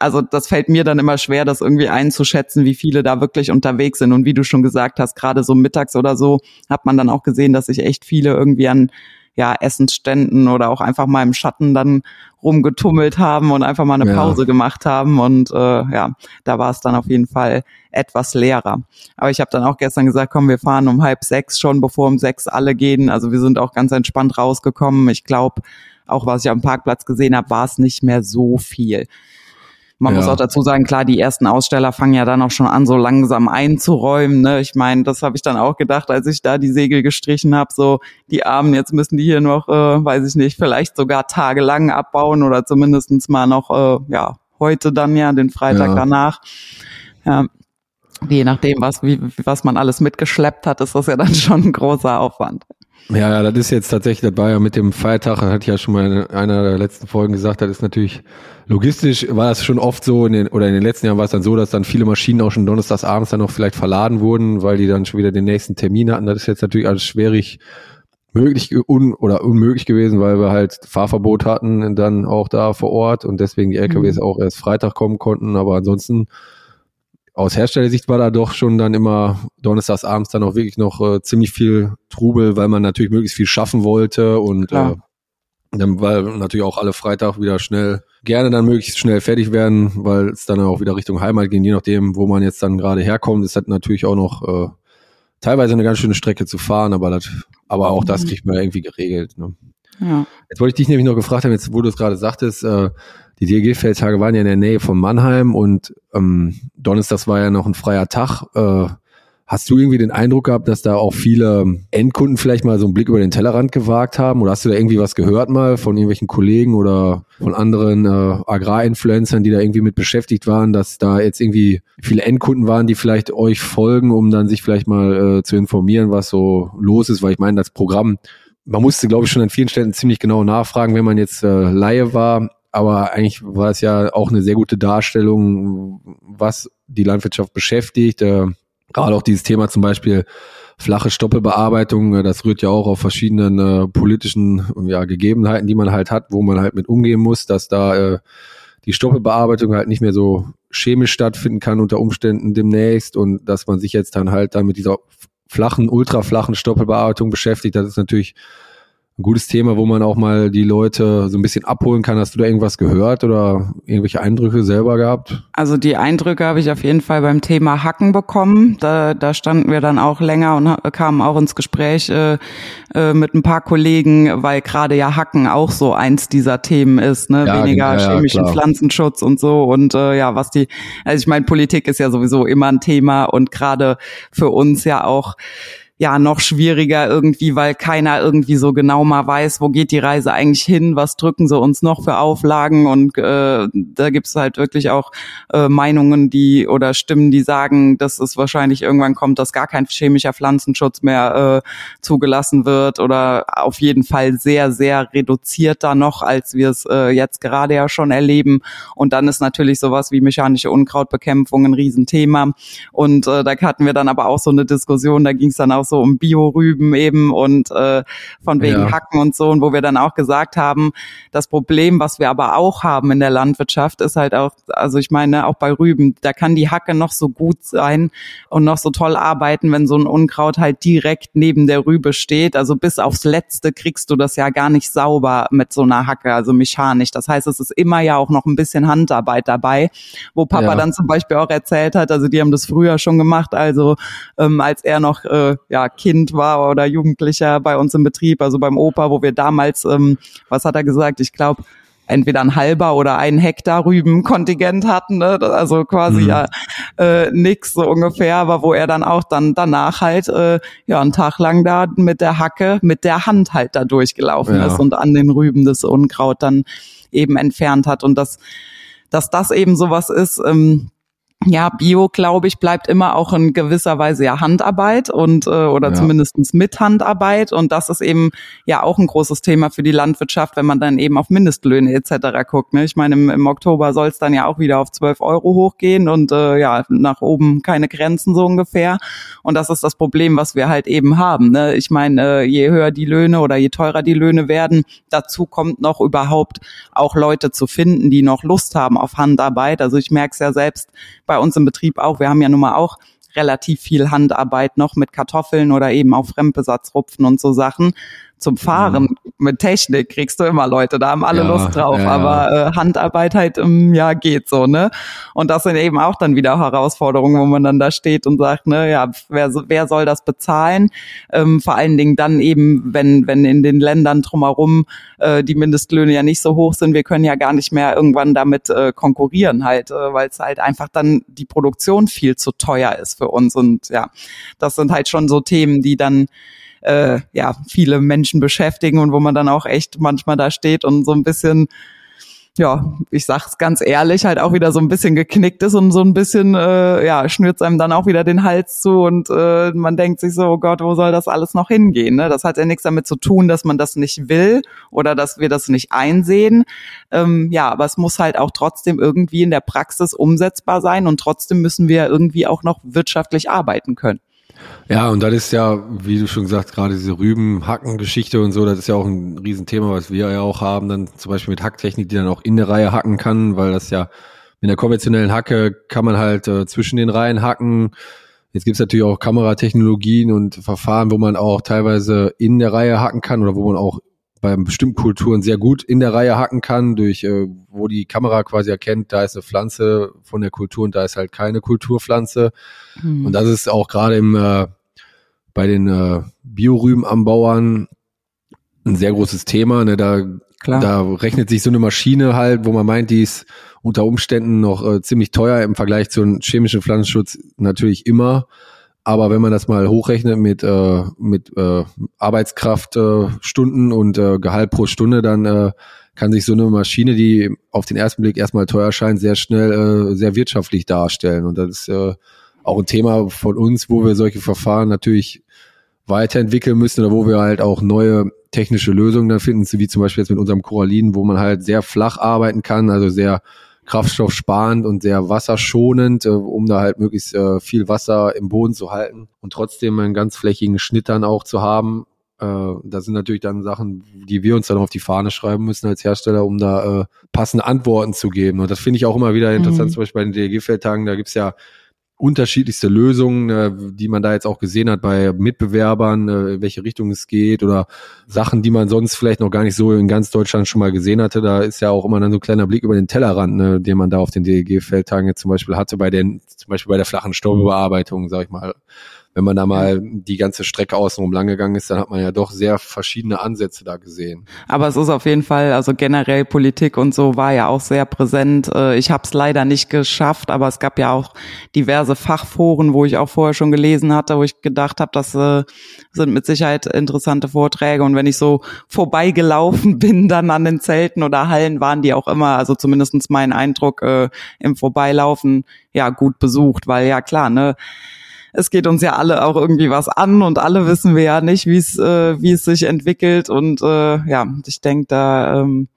also das fällt mir dann immer schwer, das irgendwie einzuschätzen, wie viele da wirklich unterwegs sind. Und wie du schon gesagt hast, gerade so mittags oder so hat man dann auch gesehen, dass sich echt viele irgendwie an ja, Essensständen oder auch einfach mal im Schatten dann rumgetummelt haben und einfach mal eine Pause ja. gemacht haben. Und äh, ja, da war es dann auf jeden Fall etwas leerer. Aber ich habe dann auch gestern gesagt, komm, wir fahren um halb sechs schon, bevor um sechs alle gehen. Also wir sind auch ganz entspannt rausgekommen. Ich glaube, auch was ich am Parkplatz gesehen habe, war es nicht mehr so viel. Man ja. muss auch dazu sagen, klar, die ersten Aussteller fangen ja dann auch schon an, so langsam einzuräumen. Ne? Ich meine, das habe ich dann auch gedacht, als ich da die Segel gestrichen habe. So, die Armen, jetzt müssen die hier noch, äh, weiß ich nicht, vielleicht sogar tagelang abbauen oder zumindestens mal noch, äh, ja, heute dann ja, den Freitag ja. danach. Ja, je nachdem, was, wie, was man alles mitgeschleppt hat, ist das ja dann schon ein großer Aufwand. Ja, ja, das ist jetzt tatsächlich, das war ja mit dem Feiertag, das hatte ich ja schon mal in einer der letzten Folgen gesagt, das ist natürlich logistisch war es schon oft so, in den, oder in den letzten Jahren war es dann so, dass dann viele Maschinen auch schon donnerstags abends dann noch vielleicht verladen wurden, weil die dann schon wieder den nächsten Termin hatten. Das ist jetzt natürlich alles schwierig möglich un oder unmöglich gewesen, weil wir halt Fahrverbot hatten dann auch da vor Ort und deswegen die LKWs mhm. auch erst Freitag kommen konnten. Aber ansonsten aus Herstellersicht war da doch schon dann immer donnerstags abends dann auch wirklich noch äh, ziemlich viel Trubel, weil man natürlich möglichst viel schaffen wollte und äh, dann, weil natürlich auch alle Freitag wieder schnell, gerne dann möglichst schnell fertig werden, weil es dann auch wieder Richtung Heimat geht, je nachdem, wo man jetzt dann gerade herkommt. ist halt natürlich auch noch äh, teilweise eine ganz schöne Strecke zu fahren, aber das, aber auch das mhm. kriegt man irgendwie geregelt. Ne? Ja. Jetzt wollte ich dich nämlich noch gefragt haben, jetzt wo du es gerade sagtest, äh, die DLG-Feldtage waren ja in der Nähe von Mannheim und ähm, Donnerstag war ja noch ein freier Tag. Äh, Hast du irgendwie den Eindruck gehabt, dass da auch viele Endkunden vielleicht mal so einen Blick über den Tellerrand gewagt haben? Oder hast du da irgendwie was gehört mal von irgendwelchen Kollegen oder von anderen äh, Agrarinfluencern, die da irgendwie mit beschäftigt waren, dass da jetzt irgendwie viele Endkunden waren, die vielleicht euch folgen, um dann sich vielleicht mal äh, zu informieren, was so los ist? Weil ich meine, das Programm, man musste, glaube ich, schon an vielen Stellen ziemlich genau nachfragen, wenn man jetzt äh, Laie war. Aber eigentlich war es ja auch eine sehr gute Darstellung, was die Landwirtschaft beschäftigt. Äh, Gerade auch dieses Thema zum Beispiel flache Stoppelbearbeitung, äh, das rührt ja auch auf verschiedenen äh, politischen ja, Gegebenheiten, die man halt hat, wo man halt mit umgehen muss, dass da äh, die Stoppelbearbeitung halt nicht mehr so chemisch stattfinden kann unter Umständen demnächst und dass man sich jetzt dann halt dann mit dieser flachen, ultraflachen Stoppelbearbeitung beschäftigt, das ist natürlich ein gutes Thema, wo man auch mal die Leute so ein bisschen abholen kann. Hast du da irgendwas gehört oder irgendwelche Eindrücke selber gehabt? Also die Eindrücke habe ich auf jeden Fall beim Thema Hacken bekommen. Da, da standen wir dann auch länger und kamen auch ins Gespräch äh, äh, mit ein paar Kollegen, weil gerade ja Hacken auch so eins dieser Themen ist, ne? Ja, Weniger ja, chemischen ja, Pflanzenschutz und so. Und äh, ja, was die, also ich meine, Politik ist ja sowieso immer ein Thema und gerade für uns ja auch ja noch schwieriger irgendwie, weil keiner irgendwie so genau mal weiß, wo geht die Reise eigentlich hin, was drücken sie uns noch für Auflagen und äh, da gibt's halt wirklich auch äh, Meinungen, die oder Stimmen, die sagen, dass es wahrscheinlich irgendwann kommt, dass gar kein chemischer Pflanzenschutz mehr äh, zugelassen wird oder auf jeden Fall sehr, sehr reduzierter noch, als wir es äh, jetzt gerade ja schon erleben. Und dann ist natürlich sowas wie mechanische Unkrautbekämpfung ein Riesenthema. Und äh, da hatten wir dann aber auch so eine Diskussion, da ging es dann auch so um Biorüben eben und äh, von wegen ja. Hacken und so und wo wir dann auch gesagt haben, das Problem, was wir aber auch haben in der Landwirtschaft, ist halt auch, also ich meine auch bei Rüben, da kann die Hacke noch so gut sein und noch so toll arbeiten, wenn so ein Unkraut halt direkt neben der Rübe steht. Also bis aufs Letzte kriegst du das ja gar nicht sauber mit so einer Hacke, also mechanisch. Das heißt, es ist immer ja auch noch ein bisschen Handarbeit dabei, wo Papa ja. dann zum Beispiel auch erzählt hat, also die haben das früher schon gemacht, also ähm, als er noch äh, ja ja, Kind war oder Jugendlicher bei uns im Betrieb, also beim Opa, wo wir damals, ähm, was hat er gesagt? Ich glaube, entweder ein halber oder ein Hektar Rübenkontingent hatten, ne? also quasi mhm. ja äh, nix so ungefähr, aber wo er dann auch dann danach halt äh, ja einen Tag lang da mit der Hacke, mit der Hand halt da durchgelaufen ja. ist und an den Rüben das Unkraut dann eben entfernt hat und das, dass das eben sowas ist. Ähm, ja, Bio, glaube ich, bleibt immer auch in gewisser Weise ja Handarbeit und äh, oder ja. zumindestens mit Handarbeit. Und das ist eben ja auch ein großes Thema für die Landwirtschaft, wenn man dann eben auf Mindestlöhne etc. guckt. Ne? Ich meine, im, im Oktober soll es dann ja auch wieder auf 12 Euro hochgehen und äh, ja, nach oben keine Grenzen so ungefähr. Und das ist das Problem, was wir halt eben haben. Ne? Ich meine, äh, je höher die Löhne oder je teurer die Löhne werden, dazu kommt noch überhaupt auch Leute zu finden, die noch Lust haben auf Handarbeit. Also ich merke es ja selbst, bei uns im Betrieb auch. Wir haben ja nun mal auch relativ viel Handarbeit noch mit Kartoffeln oder eben auch Fremdbesatzrupfen und so Sachen zum Fahren mhm. mit Technik kriegst du immer Leute, da haben alle ja, Lust drauf, ja, aber äh, Handarbeit halt, ähm, ja, geht so, ne? Und das sind eben auch dann wieder Herausforderungen, wo man dann da steht und sagt, ne, ja, wer, wer soll das bezahlen? Ähm, vor allen Dingen dann eben, wenn, wenn in den Ländern drumherum äh, die Mindestlöhne ja nicht so hoch sind, wir können ja gar nicht mehr irgendwann damit äh, konkurrieren halt, äh, weil es halt einfach dann die Produktion viel zu teuer ist für uns und ja, das sind halt schon so Themen, die dann äh, ja viele Menschen beschäftigen und wo man dann auch echt manchmal da steht und so ein bisschen ja, ich sag's ganz ehrlich, halt auch wieder so ein bisschen geknickt ist und so ein bisschen, äh, ja, schnürt einem dann auch wieder den Hals zu und äh, man denkt sich so, oh Gott, wo soll das alles noch hingehen? Ne? Das hat ja nichts damit zu tun, dass man das nicht will oder dass wir das nicht einsehen. Ähm, ja, aber es muss halt auch trotzdem irgendwie in der Praxis umsetzbar sein und trotzdem müssen wir irgendwie auch noch wirtschaftlich arbeiten können. Ja, und das ist ja, wie du schon gesagt, gerade diese Rüben-Hacken-Geschichte und so, das ist ja auch ein Riesenthema, was wir ja auch haben, dann zum Beispiel mit Hacktechnik, die dann auch in der Reihe hacken kann, weil das ja mit der konventionellen Hacke kann man halt äh, zwischen den Reihen hacken. Jetzt gibt's natürlich auch Kameratechnologien und Verfahren, wo man auch teilweise in der Reihe hacken kann oder wo man auch bei bestimmten Kulturen sehr gut in der Reihe hacken kann, durch äh, wo die Kamera quasi erkennt, da ist eine Pflanze von der Kultur und da ist halt keine Kulturpflanze. Mhm. Und das ist auch gerade im äh, bei den äh, Biorübenanbauern ein sehr großes Thema. Ne? Da, Klar. da rechnet sich so eine Maschine halt, wo man meint, die ist unter Umständen noch äh, ziemlich teuer im Vergleich zu einem chemischen Pflanzenschutz natürlich immer. Aber wenn man das mal hochrechnet mit, äh, mit äh, Arbeitskraftstunden äh, und äh, Gehalt pro Stunde, dann äh, kann sich so eine Maschine, die auf den ersten Blick erstmal teuer scheint, sehr schnell äh, sehr wirtschaftlich darstellen. Und das ist äh, auch ein Thema von uns, wo wir solche Verfahren natürlich weiterentwickeln müssen oder wo wir halt auch neue technische Lösungen dann finden, wie zum Beispiel jetzt mit unserem Corallin, wo man halt sehr flach arbeiten kann, also sehr kraftstoffsparend und sehr wasserschonend, äh, um da halt möglichst äh, viel Wasser im Boden zu halten und trotzdem einen ganz flächigen Schnitt dann auch zu haben. Äh, das sind natürlich dann Sachen, die wir uns dann auf die Fahne schreiben müssen als Hersteller, um da äh, passende Antworten zu geben. Und das finde ich auch immer wieder interessant, mhm. zum Beispiel bei den DLG-Feldtagen, da gibt's ja unterschiedlichste Lösungen, äh, die man da jetzt auch gesehen hat bei Mitbewerbern, äh, in welche Richtung es geht oder Sachen, die man sonst vielleicht noch gar nicht so in ganz Deutschland schon mal gesehen hatte. Da ist ja auch immer dann so ein kleiner Blick über den Tellerrand, ne, den man da auf den DEG-Feldtagen jetzt zum Beispiel hatte bei den, zum Beispiel bei der flachen Staubearbeitung, sag ich mal wenn man da mal die ganze Strecke außenrum lang gegangen ist, dann hat man ja doch sehr verschiedene Ansätze da gesehen. Aber es ist auf jeden Fall, also generell Politik und so war ja auch sehr präsent. Äh, ich habe es leider nicht geschafft, aber es gab ja auch diverse Fachforen, wo ich auch vorher schon gelesen hatte, wo ich gedacht habe, das äh, sind mit Sicherheit interessante Vorträge. Und wenn ich so vorbeigelaufen bin, dann an den Zelten oder Hallen, waren die auch immer, also zumindestens mein Eindruck äh, im Vorbeilaufen, ja gut besucht, weil ja klar, ne es geht uns ja alle auch irgendwie was an und alle wissen wir ja nicht, wie es äh, wie es sich entwickelt. Und äh, ja, ich denke, da ähm,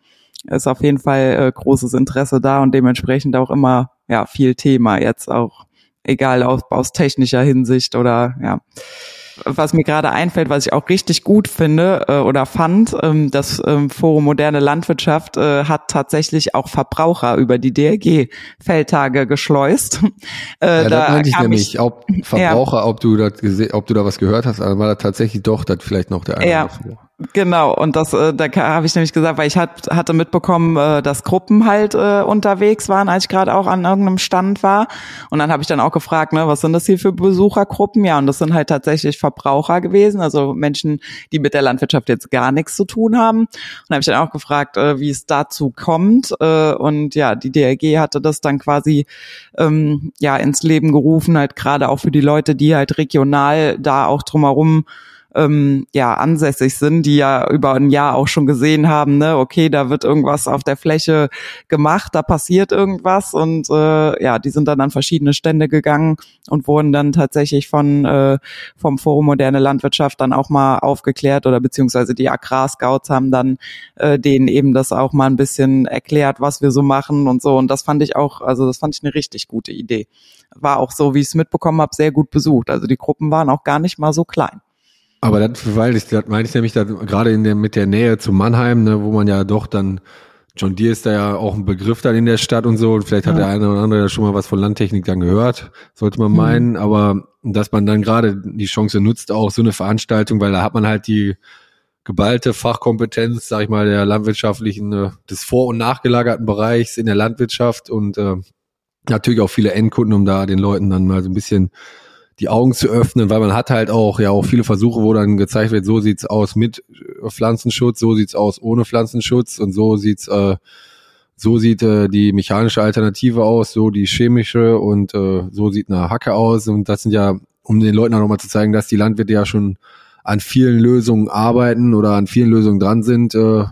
ist auf jeden Fall äh, großes Interesse da und dementsprechend auch immer ja viel Thema jetzt auch egal aus, aus technischer Hinsicht oder ja was mir gerade einfällt, was ich auch richtig gut finde äh, oder fand, ähm, das ähm, Forum Moderne Landwirtschaft äh, hat tatsächlich auch Verbraucher über die DRG-Feldtage geschleust. Äh, ja, da meinte ich nämlich, ob Verbraucher, ja. ob du da ob du da was gehört hast, aber war da tatsächlich doch das vielleicht noch der eine. Ja. Genau, und das, äh, da habe ich nämlich gesagt, weil ich hat, hatte mitbekommen, äh, dass Gruppen halt äh, unterwegs waren, als ich gerade auch an irgendeinem Stand war. Und dann habe ich dann auch gefragt, ne, was sind das hier für Besuchergruppen? Ja, und das sind halt tatsächlich Verbraucher gewesen, also Menschen, die mit der Landwirtschaft jetzt gar nichts zu tun haben. Und habe ich dann auch gefragt, äh, wie es dazu kommt. Äh, und ja, die DRG hatte das dann quasi ähm, ja ins Leben gerufen, halt gerade auch für die Leute, die halt regional da auch drumherum ähm, ja ansässig sind, die ja über ein Jahr auch schon gesehen haben, ne, okay, da wird irgendwas auf der Fläche gemacht, da passiert irgendwas und äh, ja, die sind dann an verschiedene Stände gegangen und wurden dann tatsächlich von äh, vom Forum Moderne Landwirtschaft dann auch mal aufgeklärt oder beziehungsweise die Agrarscouts haben dann äh, denen eben das auch mal ein bisschen erklärt, was wir so machen und so und das fand ich auch, also das fand ich eine richtig gute Idee. War auch so, wie ich es mitbekommen habe, sehr gut besucht. Also die Gruppen waren auch gar nicht mal so klein. Aber das, weil ich, das meine ich nämlich gerade in der, mit der Nähe zu Mannheim, ne, wo man ja doch dann, John Deere ist da ja auch ein Begriff dann in der Stadt und so, und vielleicht hat ja. der eine oder andere ja schon mal was von Landtechnik dann gehört, sollte man mhm. meinen, aber dass man dann gerade die Chance nutzt, auch so eine Veranstaltung, weil da hat man halt die geballte Fachkompetenz, sag ich mal, der landwirtschaftlichen, äh, des vor- und nachgelagerten Bereichs in der Landwirtschaft und äh, natürlich auch viele Endkunden, um da den Leuten dann mal so ein bisschen die Augen zu öffnen, weil man hat halt auch ja auch viele Versuche, wo dann gezeigt wird, so sieht's aus mit Pflanzenschutz, so sieht's aus ohne Pflanzenschutz und so sieht's äh, so sieht äh, die mechanische Alternative aus, so die chemische und äh, so sieht eine Hacke aus. Und das sind ja, um den Leuten auch nochmal zu zeigen, dass die Landwirte ja schon an vielen Lösungen arbeiten oder an vielen Lösungen dran sind, äh,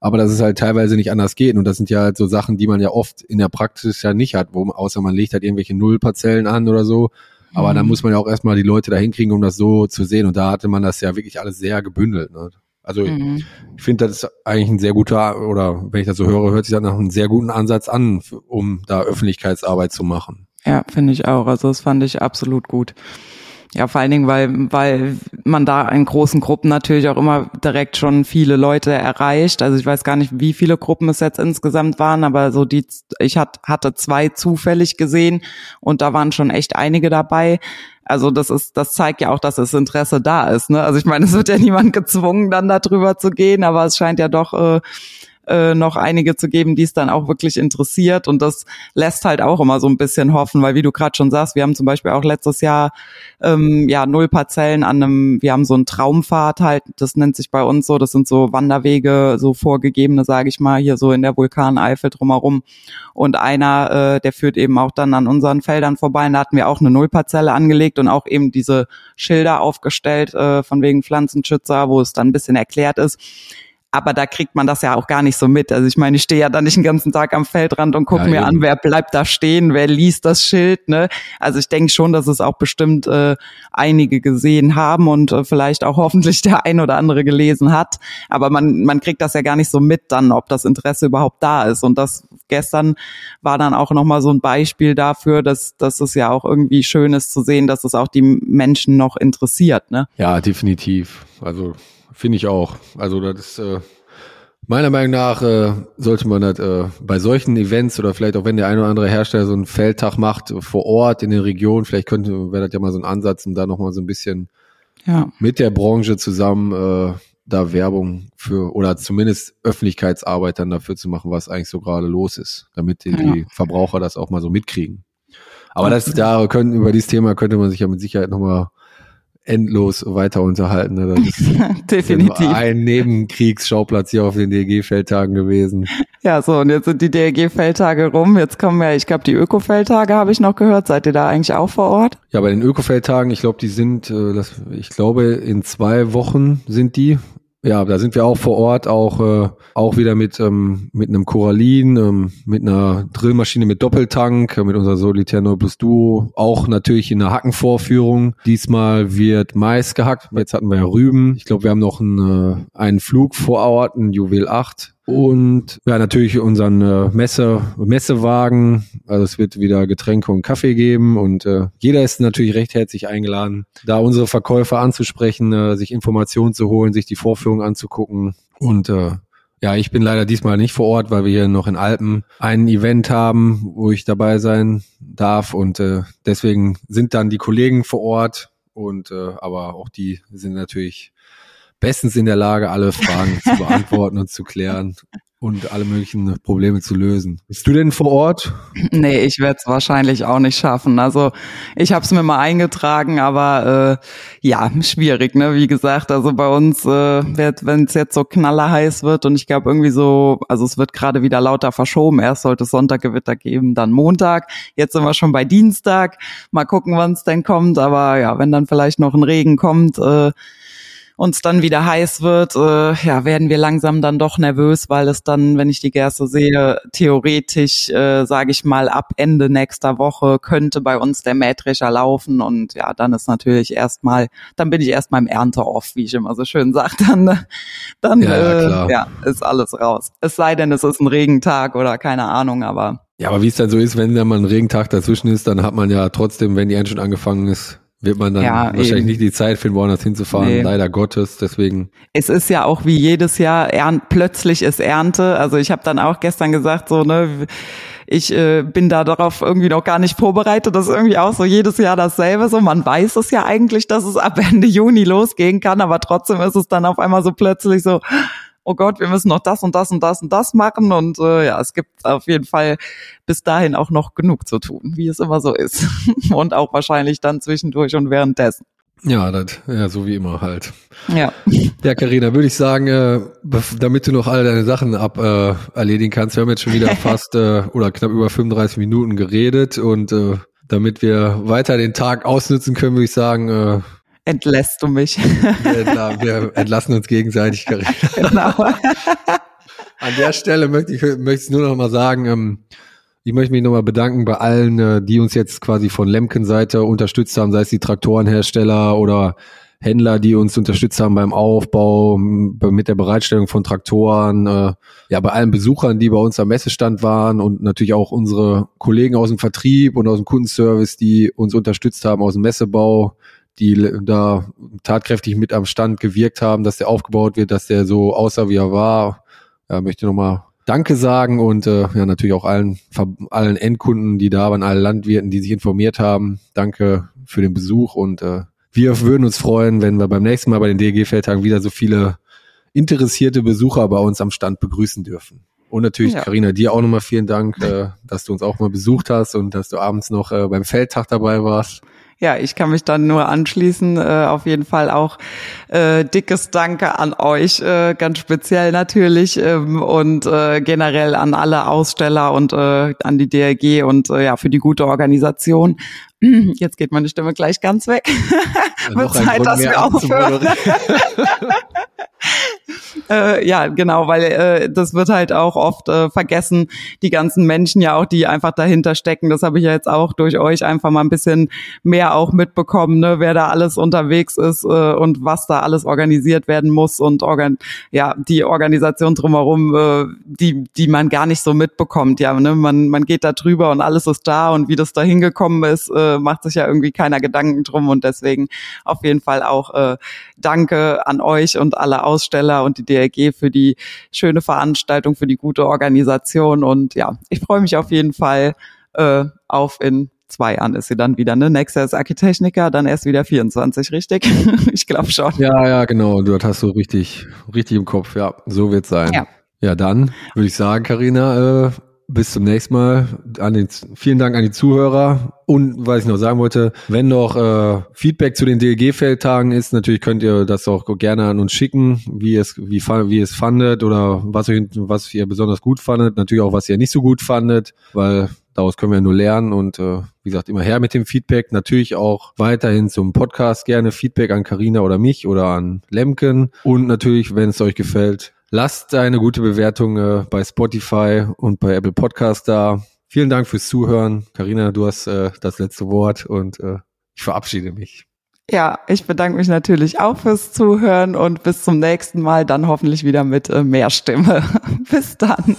aber dass es halt teilweise nicht anders geht. Und das sind ja halt so Sachen, die man ja oft in der Praxis ja nicht hat, wo außer man legt halt irgendwelche Nullparzellen an oder so, aber mhm. da muss man ja auch erstmal die Leute da hinkriegen, um das so zu sehen. Und da hatte man das ja wirklich alles sehr gebündelt. Ne? Also mhm. ich finde, das ist eigentlich ein sehr guter, oder wenn ich das so höre, hört sich das nach einem sehr guten Ansatz an, um da Öffentlichkeitsarbeit zu machen. Ja, finde ich auch. Also das fand ich absolut gut. Ja, vor allen Dingen, weil, weil man da in großen Gruppen natürlich auch immer direkt schon viele Leute erreicht. Also ich weiß gar nicht, wie viele Gruppen es jetzt insgesamt waren, aber so die, ich hat, hatte zwei zufällig gesehen und da waren schon echt einige dabei. Also das ist, das zeigt ja auch, dass das Interesse da ist. Ne? Also ich meine, es wird ja niemand gezwungen, dann da drüber zu gehen, aber es scheint ja doch äh, äh, noch einige zu geben, die es dann auch wirklich interessiert. Und das lässt halt auch immer so ein bisschen hoffen, weil wie du gerade schon sagst, wir haben zum Beispiel auch letztes Jahr ähm, ja null Parzellen an einem, wir haben so einen Traumfahrt halt, das nennt sich bei uns so, das sind so Wanderwege, so vorgegebene, sage ich mal, hier so in der Vulkaneifel drumherum. Und einer, äh, der führt eben auch dann an unseren Feldern vorbei. Und da hatten wir auch eine Nullparzelle angelegt und auch eben diese Schilder aufgestellt äh, von wegen Pflanzenschützer, wo es dann ein bisschen erklärt ist aber da kriegt man das ja auch gar nicht so mit. Also ich meine, ich stehe ja da nicht den ganzen Tag am Feldrand und gucke ja, mir an, wer bleibt da stehen, wer liest das Schild. Ne? Also ich denke schon, dass es auch bestimmt äh, einige gesehen haben und äh, vielleicht auch hoffentlich der ein oder andere gelesen hat. Aber man, man kriegt das ja gar nicht so mit dann, ob das Interesse überhaupt da ist. Und das gestern war dann auch nochmal so ein Beispiel dafür, dass, dass es ja auch irgendwie schön ist zu sehen, dass es auch die Menschen noch interessiert. Ne? Ja, definitiv. Also Finde ich auch. Also das ist, äh, Meiner Meinung nach äh, sollte man das äh, bei solchen Events oder vielleicht auch wenn der eine oder andere Hersteller so einen Feldtag macht vor Ort in den Regionen, vielleicht könnte wäre das ja mal so ein Ansatz, um da nochmal so ein bisschen ja. mit der Branche zusammen äh, da Werbung für oder zumindest Öffentlichkeitsarbeit dann dafür zu machen, was eigentlich so gerade los ist, damit die, ja. die Verbraucher das auch mal so mitkriegen. Aber das da können über dieses Thema könnte man sich ja mit Sicherheit nochmal endlos weiter unterhalten. Ne? Das ist Definitiv. Ja ein Nebenkriegsschauplatz hier auf den DLG-Feldtagen gewesen. Ja, so, und jetzt sind die DLG-Feldtage rum. Jetzt kommen ja, ich glaube, die Öko-Feldtage habe ich noch gehört. Seid ihr da eigentlich auch vor Ort? Ja, bei den Öko-Feldtagen, ich glaube, die sind, äh, das, ich glaube, in zwei Wochen sind die. Ja, da sind wir auch vor Ort, auch äh, auch wieder mit ähm, mit einem Corallin, ähm, mit einer Drillmaschine mit Doppeltank, äh, mit unserer Solitaire 0 Plus Duo, auch natürlich in der Hackenvorführung. Diesmal wird Mais gehackt. Jetzt hatten wir ja Rüben. Ich glaube, wir haben noch einen, äh, einen Flug vor Ort, ein Juwel 8 und ja, natürlich unseren äh, Messe, Messewagen. Also es wird wieder Getränke und Kaffee geben und äh, jeder ist natürlich recht herzlich eingeladen, da unsere Verkäufer anzusprechen, äh, sich Informationen zu holen, sich die Vorführung anzugucken. Und äh, ja, ich bin leider diesmal nicht vor Ort, weil wir hier noch in Alpen ein Event haben, wo ich dabei sein darf. Und äh, deswegen sind dann die Kollegen vor Ort und äh, aber auch die sind natürlich bestens in der Lage, alle Fragen zu beantworten und zu klären und alle möglichen Probleme zu lösen. Bist du denn vor Ort? Nee, ich werde es wahrscheinlich auch nicht schaffen. Also ich habe es mir mal eingetragen, aber äh, ja, schwierig, ne? Wie gesagt, also bei uns, äh, wenn es jetzt so knallerheiß wird und ich glaube irgendwie so, also es wird gerade wieder lauter verschoben. Erst sollte es Sonntaggewitter geben, dann Montag. Jetzt sind wir schon bei Dienstag. Mal gucken, wann es denn kommt. Aber ja, wenn dann vielleicht noch ein Regen kommt, äh, uns dann wieder heiß wird, äh, ja, werden wir langsam dann doch nervös, weil es dann, wenn ich die Gerste sehe, theoretisch, äh, sage ich mal, ab Ende nächster Woche könnte bei uns der Mähdrescher laufen und ja, dann ist natürlich erstmal, dann bin ich erstmal im Ernte-Off, wie ich immer so schön sage, dann, dann ja, äh, ja, ist alles raus. Es sei denn, es ist ein Regentag oder keine Ahnung, aber ja, aber wie es dann so ist, wenn da mal ein Regentag dazwischen ist, dann hat man ja trotzdem, wenn die Ernte schon angefangen ist, wird man dann ja, wahrscheinlich eben. nicht die Zeit finden, woanders hinzufahren, nee. leider Gottes, deswegen. Es ist ja auch wie jedes Jahr, ernt, plötzlich ist Ernte, also ich habe dann auch gestern gesagt, so, ne, ich äh, bin da darauf irgendwie noch gar nicht vorbereitet, das ist irgendwie auch so jedes Jahr dasselbe, so, man weiß es ja eigentlich, dass es ab Ende Juni losgehen kann, aber trotzdem ist es dann auf einmal so plötzlich so, oh Gott, wir müssen noch das und das und das und das machen. Und äh, ja, es gibt auf jeden Fall bis dahin auch noch genug zu tun, wie es immer so ist. und auch wahrscheinlich dann zwischendurch und währenddessen. Ja, das, ja, so wie immer halt. Ja. Ja, Karina, würde ich sagen, äh, damit du noch all deine Sachen ab äh, erledigen kannst, wir haben jetzt schon wieder fast äh, oder knapp über 35 Minuten geredet und äh, damit wir weiter den Tag ausnutzen können, würde ich sagen, äh, entlässt du mich. Wir, wir entlassen uns gegenseitig, Carina. Genau. An der Stelle möchte ich, möchte ich nur noch mal sagen, ähm, ich möchte mich nochmal bedanken bei allen, äh, die uns jetzt quasi von Lemken-Seite unterstützt haben, sei es die Traktorenhersteller oder Händler, die uns unterstützt haben beim Aufbau, mit der Bereitstellung von Traktoren, äh, ja, bei allen Besuchern, die bei uns am Messestand waren und natürlich auch unsere Kollegen aus dem Vertrieb und aus dem Kundenservice, die uns unterstützt haben aus dem Messebau, die da tatkräftig mit am Stand gewirkt haben, dass der aufgebaut wird, dass der so aussah, wie er war. Ja, möchte nochmal Danke sagen und äh, ja natürlich auch allen allen Endkunden, die da waren, allen Landwirten, die sich informiert haben. Danke für den Besuch und äh, wir würden uns freuen, wenn wir beim nächsten Mal bei den DG-Feldtagen wieder so viele interessierte Besucher bei uns am Stand begrüßen dürfen. Und natürlich, Karina, ja. dir auch nochmal vielen Dank, äh, dass du uns auch mal besucht hast und dass du abends noch äh, beim Feldtag dabei warst ja, ich kann mich dann nur anschließen. Äh, auf jeden Fall auch äh, dickes Danke an euch, äh, ganz speziell natürlich ähm, und äh, generell an alle Aussteller und äh, an die DRG und äh, ja für die gute Organisation. Jetzt geht meine Stimme gleich ganz weg. Ja, Wird Zeit, dass wir aufhören. äh, ja, genau, weil äh, das wird halt auch oft äh, vergessen, die ganzen Menschen ja auch, die einfach dahinter stecken. Das habe ich ja jetzt auch durch euch einfach mal ein bisschen mehr auch mitbekommen, ne, wer da alles unterwegs ist äh, und was da alles organisiert werden muss und organ ja, die Organisation drumherum, äh, die, die man gar nicht so mitbekommt. Ja, ne, man, man geht da drüber und alles ist da und wie das da hingekommen ist, äh, äh, macht sich ja irgendwie keiner Gedanken drum und deswegen auf jeden Fall auch äh, Danke an euch und alle Aussteller und die DLG für die schöne Veranstaltung, für die gute Organisation und ja, ich freue mich auf jeden Fall äh, auf in zwei Jahren ist sie dann wieder, ne? Nächster ist Architechniker, dann erst wieder 24, richtig? ich glaube schon. Ja, ja, genau. Du hast so richtig, richtig im Kopf. Ja, so wird's sein. Ja, ja dann würde ich sagen, Karina, äh, bis zum nächsten Mal. An den, vielen Dank an die Zuhörer. Und was ich noch sagen wollte, wenn noch äh, Feedback zu den DLG-Feldtagen ist, natürlich könnt ihr das auch gerne an uns schicken, wie es, wie, wie ihr es fandet oder was, euch, was ihr besonders gut fandet. Natürlich auch, was ihr nicht so gut fandet, weil daraus können wir nur lernen und äh, wie gesagt, immer her mit dem Feedback. Natürlich auch weiterhin zum Podcast gerne Feedback an Karina oder mich oder an Lemken. Und natürlich, wenn es euch gefällt, lasst eine gute Bewertung äh, bei Spotify und bei Apple Podcast da. Vielen Dank fürs Zuhören. Karina, du hast äh, das letzte Wort und äh, ich verabschiede mich. Ja, ich bedanke mich natürlich auch fürs Zuhören und bis zum nächsten Mal, dann hoffentlich wieder mit äh, mehr Stimme. bis dann.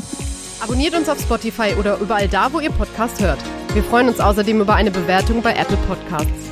Abonniert uns auf Spotify oder überall da, wo ihr Podcast hört. Wir freuen uns außerdem über eine Bewertung bei Apple Podcasts.